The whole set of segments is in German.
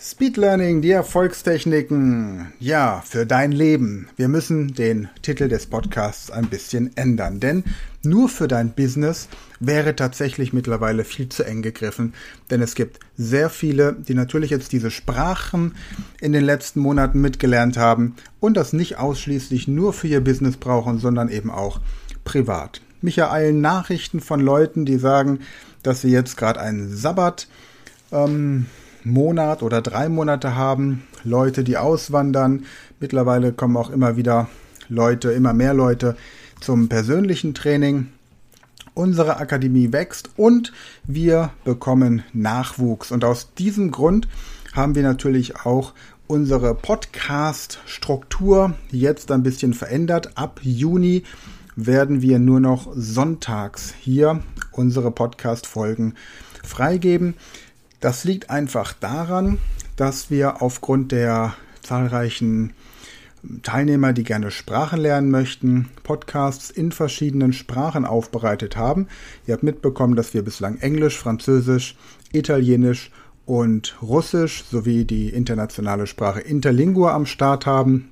Speed Learning, die Erfolgstechniken, ja, für dein Leben. Wir müssen den Titel des Podcasts ein bisschen ändern, denn nur für dein Business wäre tatsächlich mittlerweile viel zu eng gegriffen, denn es gibt sehr viele, die natürlich jetzt diese Sprachen in den letzten Monaten mitgelernt haben und das nicht ausschließlich nur für ihr Business brauchen, sondern eben auch privat. Mich ereilen Nachrichten von Leuten, die sagen, dass sie jetzt gerade einen Sabbat ähm, Monat oder drei Monate haben, Leute, die auswandern. Mittlerweile kommen auch immer wieder Leute, immer mehr Leute zum persönlichen Training. Unsere Akademie wächst und wir bekommen Nachwuchs. Und aus diesem Grund haben wir natürlich auch unsere Podcast-Struktur jetzt ein bisschen verändert. Ab Juni werden wir nur noch sonntags hier unsere Podcast-Folgen freigeben. Das liegt einfach daran, dass wir aufgrund der zahlreichen Teilnehmer, die gerne Sprachen lernen möchten, Podcasts in verschiedenen Sprachen aufbereitet haben. Ihr habt mitbekommen, dass wir bislang Englisch, Französisch, Italienisch und Russisch sowie die internationale Sprache Interlingua am Start haben.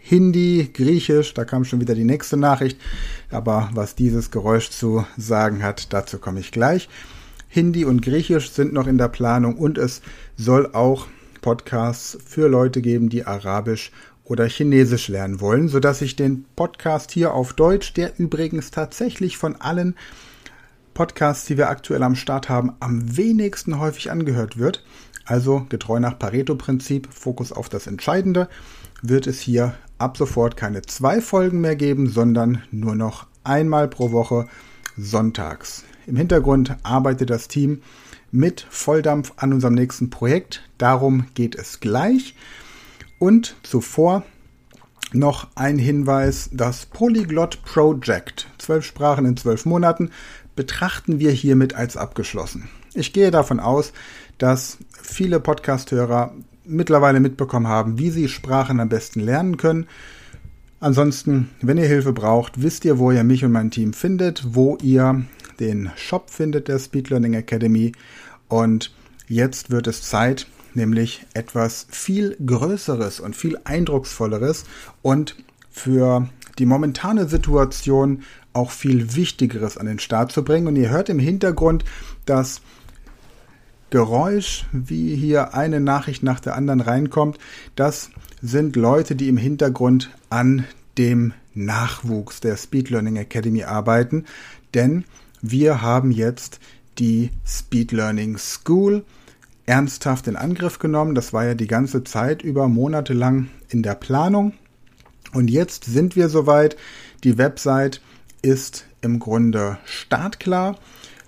Hindi, Griechisch, da kam schon wieder die nächste Nachricht. Aber was dieses Geräusch zu sagen hat, dazu komme ich gleich. Hindi und Griechisch sind noch in der Planung und es soll auch Podcasts für Leute geben, die Arabisch oder Chinesisch lernen wollen, sodass ich den Podcast hier auf Deutsch, der übrigens tatsächlich von allen Podcasts, die wir aktuell am Start haben, am wenigsten häufig angehört wird. Also getreu nach Pareto-Prinzip, Fokus auf das Entscheidende, wird es hier ab sofort keine zwei Folgen mehr geben, sondern nur noch einmal pro Woche sonntags. Im Hintergrund arbeitet das Team mit Volldampf an unserem nächsten Projekt. Darum geht es gleich. Und zuvor noch ein Hinweis, das Polyglot Project, zwölf Sprachen in zwölf Monaten, betrachten wir hiermit als abgeschlossen. Ich gehe davon aus, dass viele Podcasthörer mittlerweile mitbekommen haben, wie sie Sprachen am besten lernen können. Ansonsten, wenn ihr Hilfe braucht, wisst ihr, wo ihr mich und mein Team findet, wo ihr den Shop findet der Speed Learning Academy. Und jetzt wird es Zeit, nämlich etwas viel Größeres und viel Eindrucksvolleres und für die momentane Situation auch viel Wichtigeres an den Start zu bringen. Und ihr hört im Hintergrund das Geräusch, wie hier eine Nachricht nach der anderen reinkommt. Das sind Leute, die im Hintergrund an dem Nachwuchs der Speed Learning Academy arbeiten. Denn wir haben jetzt die Speed Learning School ernsthaft in Angriff genommen. Das war ja die ganze Zeit über monatelang in der Planung. Und jetzt sind wir soweit. Die Website ist im Grunde startklar.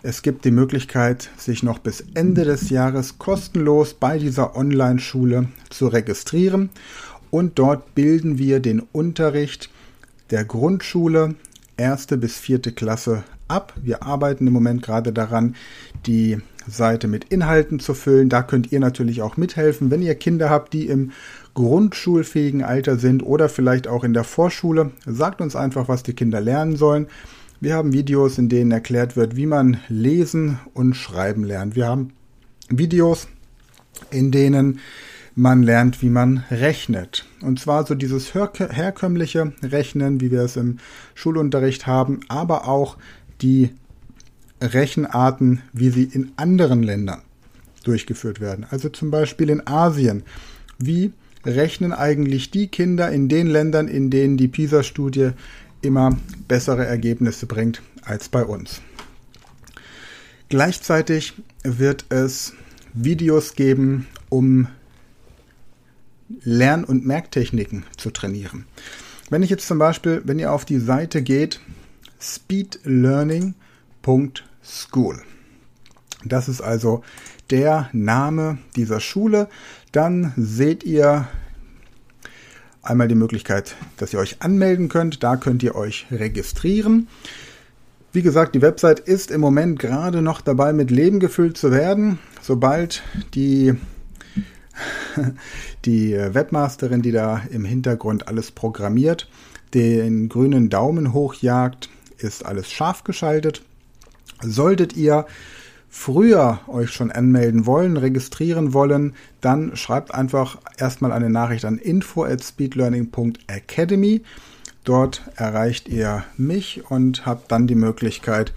Es gibt die Möglichkeit, sich noch bis Ende des Jahres kostenlos bei dieser Online-Schule zu registrieren. Und dort bilden wir den Unterricht der Grundschule, erste bis vierte Klasse ab. Wir arbeiten im Moment gerade daran, die Seite mit Inhalten zu füllen. Da könnt ihr natürlich auch mithelfen, wenn ihr Kinder habt, die im grundschulfähigen Alter sind oder vielleicht auch in der Vorschule. Sagt uns einfach, was die Kinder lernen sollen. Wir haben Videos, in denen erklärt wird, wie man lesen und schreiben lernt. Wir haben Videos, in denen man lernt, wie man rechnet. Und zwar so dieses herkömmliche Rechnen, wie wir es im Schulunterricht haben, aber auch die Rechenarten, wie sie in anderen Ländern durchgeführt werden. Also zum Beispiel in Asien. Wie rechnen eigentlich die Kinder in den Ländern, in denen die PISA-Studie immer bessere Ergebnisse bringt als bei uns? Gleichzeitig wird es Videos geben, um Lern- und Merktechniken zu trainieren. Wenn ich jetzt zum Beispiel, wenn ihr auf die Seite geht, speedlearning.school. Das ist also der Name dieser Schule. Dann seht ihr einmal die Möglichkeit, dass ihr euch anmelden könnt. Da könnt ihr euch registrieren. Wie gesagt, die Website ist im Moment gerade noch dabei, mit Leben gefüllt zu werden. Sobald die, die Webmasterin, die da im Hintergrund alles programmiert, den grünen Daumen hochjagt, ist alles scharf geschaltet. Solltet ihr früher euch schon anmelden wollen, registrieren wollen, dann schreibt einfach erstmal eine Nachricht an info at speedlearning.academy. Dort erreicht ihr mich und habt dann die Möglichkeit,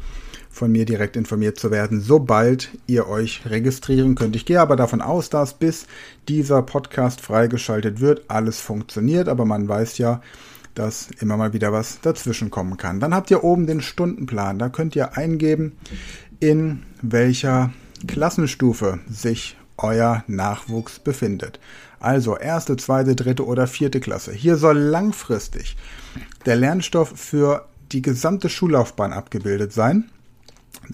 von mir direkt informiert zu werden, sobald ihr euch registrieren könnt. Ich gehe aber davon aus, dass bis dieser Podcast freigeschaltet wird, alles funktioniert, aber man weiß ja, dass immer mal wieder was dazwischen kommen kann. Dann habt ihr oben den Stundenplan. Da könnt ihr eingeben, in welcher Klassenstufe sich euer Nachwuchs befindet. Also erste, zweite, dritte oder vierte Klasse. Hier soll langfristig der Lernstoff für die gesamte Schullaufbahn abgebildet sein.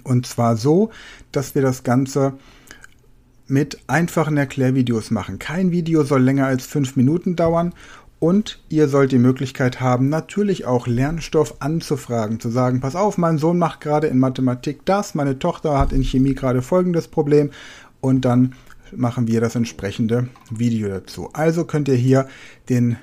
Und zwar so, dass wir das Ganze mit einfachen Erklärvideos machen. Kein Video soll länger als fünf Minuten dauern und ihr sollt die Möglichkeit haben, natürlich auch Lernstoff anzufragen, zu sagen, pass auf, mein Sohn macht gerade in Mathematik das, meine Tochter hat in Chemie gerade folgendes Problem und dann machen wir das entsprechende Video dazu. Also könnt ihr hier den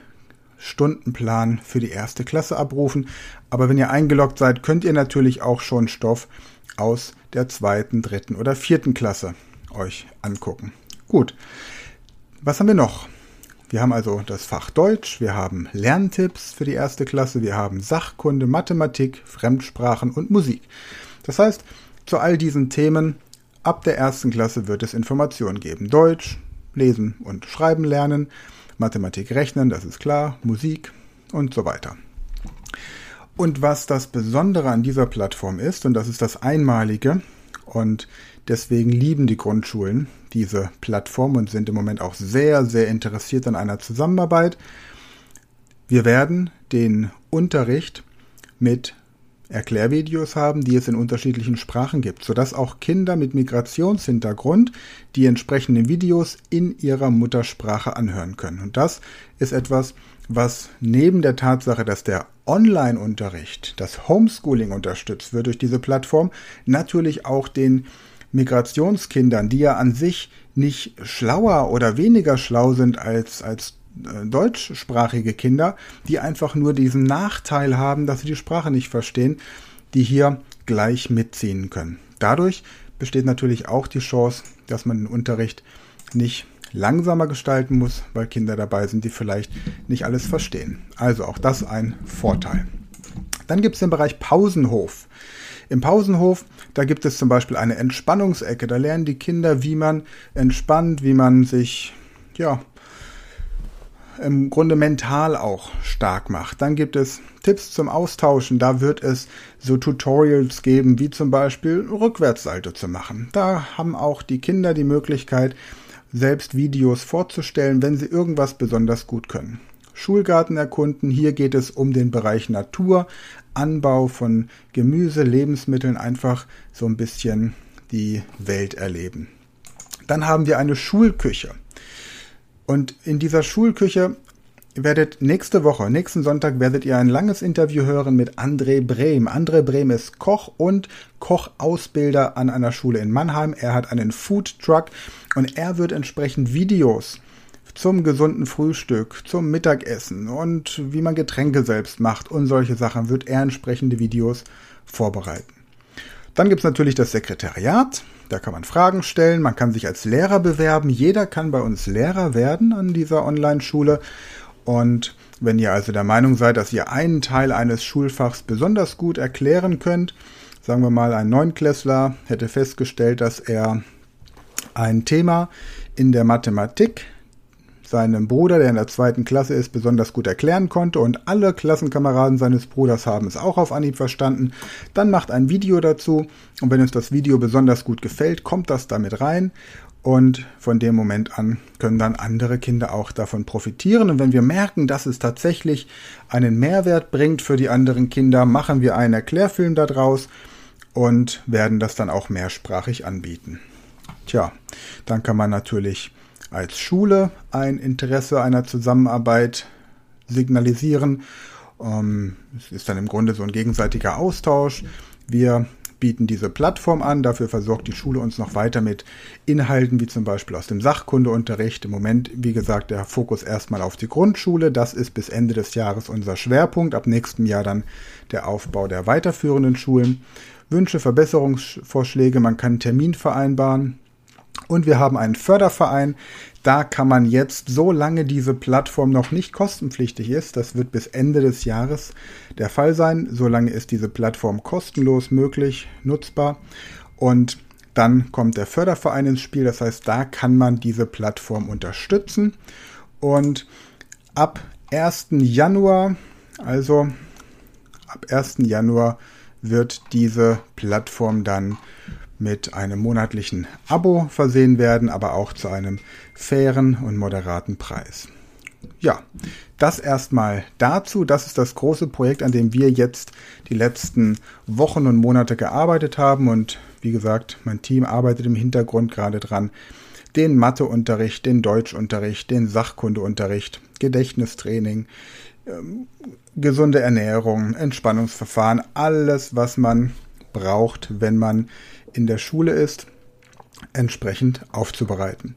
Stundenplan für die erste Klasse abrufen. Aber wenn ihr eingeloggt seid, könnt ihr natürlich auch schon Stoff aus der zweiten, dritten oder vierten Klasse euch angucken. Gut. Was haben wir noch? Wir haben also das Fach Deutsch, wir haben Lerntipps für die erste Klasse, wir haben Sachkunde, Mathematik, Fremdsprachen und Musik. Das heißt, zu all diesen Themen ab der ersten Klasse wird es Informationen geben. Deutsch, lesen und schreiben lernen, Mathematik rechnen, das ist klar, Musik und so weiter. Und was das Besondere an dieser Plattform ist, und das ist das Einmalige, und deswegen lieben die Grundschulen diese Plattform und sind im Moment auch sehr, sehr interessiert an einer Zusammenarbeit. Wir werden den Unterricht mit Erklärvideos haben, die es in unterschiedlichen Sprachen gibt, sodass auch Kinder mit Migrationshintergrund die entsprechenden Videos in ihrer Muttersprache anhören können. Und das ist etwas, was neben der Tatsache, dass der Online-Unterricht, das Homeschooling unterstützt wird durch diese Plattform, natürlich auch den Migrationskindern, die ja an sich nicht schlauer oder weniger schlau sind als, als äh, deutschsprachige Kinder, die einfach nur diesen Nachteil haben, dass sie die Sprache nicht verstehen, die hier gleich mitziehen können. Dadurch besteht natürlich auch die Chance, dass man den Unterricht nicht langsamer gestalten muss, weil Kinder dabei sind, die vielleicht nicht alles verstehen. Also auch das ein Vorteil. Dann gibt es den Bereich Pausenhof. Im Pausenhof, da gibt es zum Beispiel eine Entspannungsecke. Da lernen die Kinder, wie man entspannt, wie man sich, ja, im Grunde mental auch stark macht. Dann gibt es Tipps zum Austauschen. Da wird es so Tutorials geben, wie zum Beispiel Rückwärtssalto zu machen. Da haben auch die Kinder die Möglichkeit, selbst Videos vorzustellen, wenn sie irgendwas besonders gut können. Schulgarten erkunden. Hier geht es um den Bereich Natur, Anbau von Gemüse, Lebensmitteln, einfach so ein bisschen die Welt erleben. Dann haben wir eine Schulküche. Und in dieser Schulküche werdet nächste Woche, nächsten Sonntag werdet ihr ein langes Interview hören mit André Brehm. André Brehm ist Koch und Kochausbilder an einer Schule in Mannheim. Er hat einen Food Truck und er wird entsprechend Videos zum gesunden Frühstück, zum Mittagessen und wie man Getränke selbst macht und solche Sachen wird er entsprechende Videos vorbereiten. Dann gibt es natürlich das Sekretariat. Da kann man Fragen stellen, man kann sich als Lehrer bewerben. Jeder kann bei uns Lehrer werden an dieser Online-Schule. Und wenn ihr also der Meinung seid, dass ihr einen Teil eines Schulfachs besonders gut erklären könnt, sagen wir mal, ein Neunklässler hätte festgestellt, dass er ein Thema in der Mathematik seinem Bruder, der in der zweiten Klasse ist, besonders gut erklären konnte und alle Klassenkameraden seines Bruders haben es auch auf Anhieb verstanden. Dann macht ein Video dazu und wenn uns das Video besonders gut gefällt, kommt das damit rein und von dem Moment an können dann andere Kinder auch davon profitieren. Und wenn wir merken, dass es tatsächlich einen Mehrwert bringt für die anderen Kinder, machen wir einen Erklärfilm daraus und werden das dann auch mehrsprachig anbieten. Tja, dann kann man natürlich als Schule ein Interesse einer Zusammenarbeit signalisieren. Ähm, es ist dann im Grunde so ein gegenseitiger Austausch. Wir bieten diese Plattform an. Dafür versorgt die Schule uns noch weiter mit Inhalten, wie zum Beispiel aus dem Sachkundeunterricht. Im Moment, wie gesagt, der Fokus erstmal auf die Grundschule. Das ist bis Ende des Jahres unser Schwerpunkt. Ab nächstem Jahr dann der Aufbau der weiterführenden Schulen. Wünsche, Verbesserungsvorschläge, man kann einen Termin vereinbaren. Und wir haben einen Förderverein. Da kann man jetzt, solange diese Plattform noch nicht kostenpflichtig ist, das wird bis Ende des Jahres der Fall sein, solange ist diese Plattform kostenlos möglich, nutzbar. Und dann kommt der Förderverein ins Spiel. Das heißt, da kann man diese Plattform unterstützen. Und ab 1. Januar, also ab 1. Januar wird diese Plattform dann mit einem monatlichen Abo versehen werden, aber auch zu einem fairen und moderaten Preis. Ja, das erstmal dazu. Das ist das große Projekt, an dem wir jetzt die letzten Wochen und Monate gearbeitet haben. Und wie gesagt, mein Team arbeitet im Hintergrund gerade dran, den Matheunterricht, den Deutschunterricht, den Sachkundeunterricht, Gedächtnistraining, ähm, gesunde Ernährung, Entspannungsverfahren, alles, was man braucht, wenn man in der Schule ist, entsprechend aufzubereiten.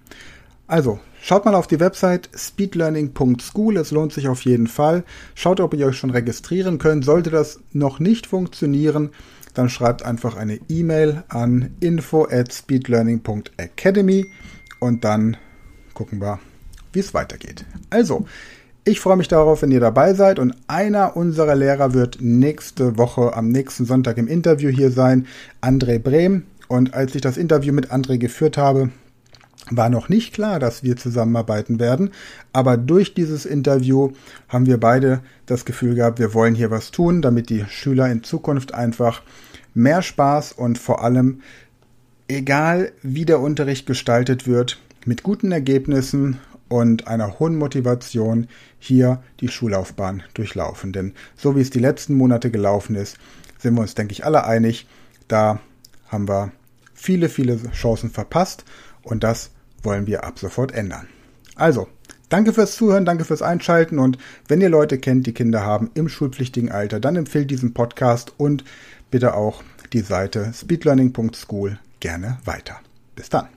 Also, schaut mal auf die Website speedlearning.school, es lohnt sich auf jeden Fall. Schaut, ob ihr euch schon registrieren könnt. Sollte das noch nicht funktionieren, dann schreibt einfach eine E-Mail an info at speedlearning.academy und dann gucken wir, wie es weitergeht. Also, ich freue mich darauf, wenn ihr dabei seid und einer unserer Lehrer wird nächste Woche am nächsten Sonntag im Interview hier sein, André Brehm. Und als ich das Interview mit André geführt habe, war noch nicht klar, dass wir zusammenarbeiten werden. Aber durch dieses Interview haben wir beide das Gefühl gehabt, wir wollen hier was tun, damit die Schüler in Zukunft einfach mehr Spaß und vor allem, egal wie der Unterricht gestaltet wird, mit guten Ergebnissen und einer hohen Motivation hier die Schullaufbahn durchlaufen. Denn so wie es die letzten Monate gelaufen ist, sind wir uns, denke ich, alle einig, da haben wir viele, viele Chancen verpasst und das wollen wir ab sofort ändern. Also, danke fürs Zuhören, danke fürs Einschalten und wenn ihr Leute kennt, die Kinder haben im schulpflichtigen Alter, dann empfehlt diesen Podcast und bitte auch die Seite speedlearning.school gerne weiter. Bis dann.